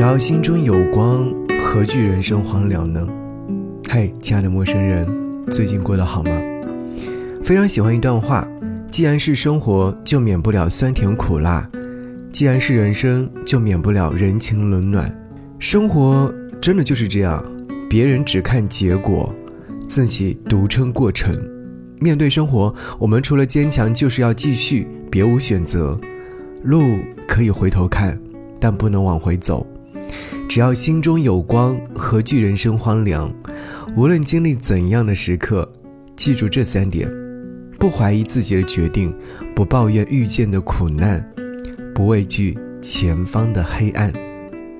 只要心中有光，何惧人生荒凉呢？嘿，亲爱的陌生人，最近过得好吗？非常喜欢一段话：既然是生活，就免不了酸甜苦辣；既然是人生，就免不了人情冷暖。生活真的就是这样，别人只看结果，自己独撑过程。面对生活，我们除了坚强，就是要继续，别无选择。路可以回头看，但不能往回走。只要心中有光，何惧人生荒凉？无论经历怎样的时刻，记住这三点：不怀疑自己的决定，不抱怨遇见的苦难，不畏惧前方的黑暗。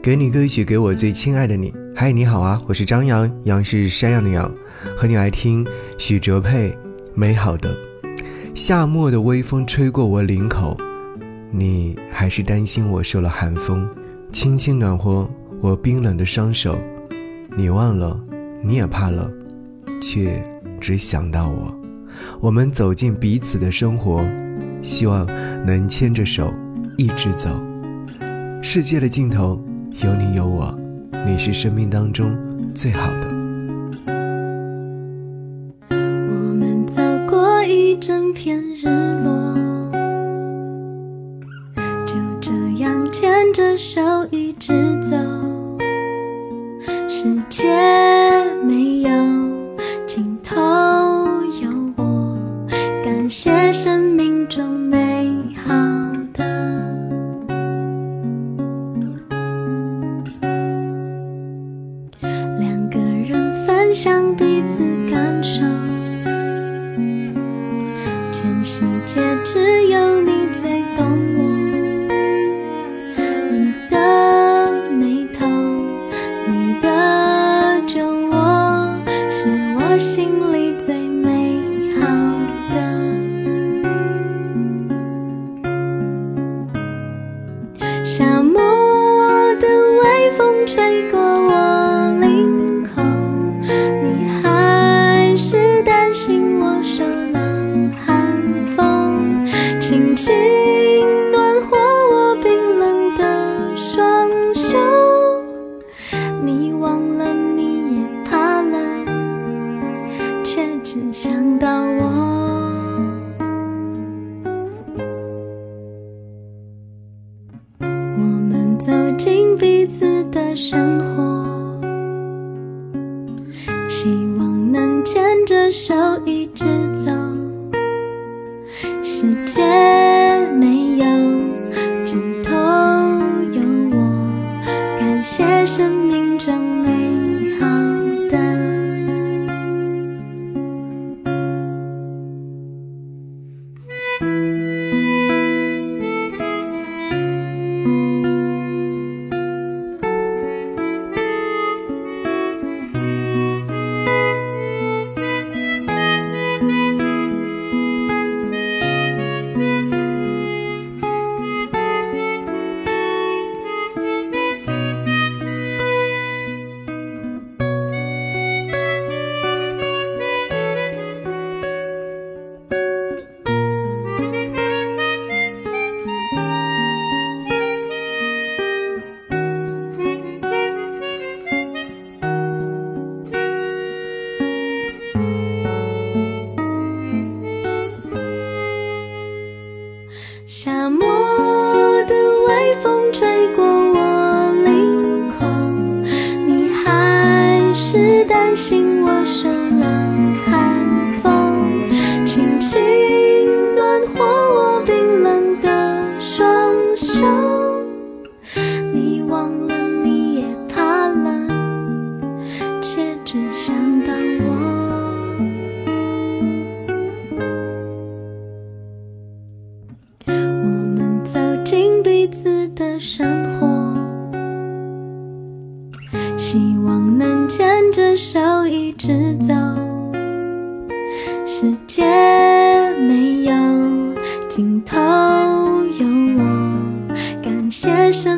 给你歌曲，给我最亲爱的你。嗨，你好啊，我是张扬，杨是山羊的羊，和你来听许哲佩《美好的夏末的微风吹过我领口》，你还是担心我受了寒风，轻轻暖和我冰冷的双手。你忘了，你也怕了，却只想到我。我们走进彼此的生活，希望能牵着手一直走。世界的尽头。有你有我，你是生命当中最好的。我们走过一整片日落，就这样牵着手一直走。世界没有尽头，有我，感谢生命中美好。的，两个人分享彼此感受，全世界只有生活，希望能牵着手一直走。世界没有尽头，有我，感谢生心希望能牵着手一直走。世界没有尽头，有我，感谢生。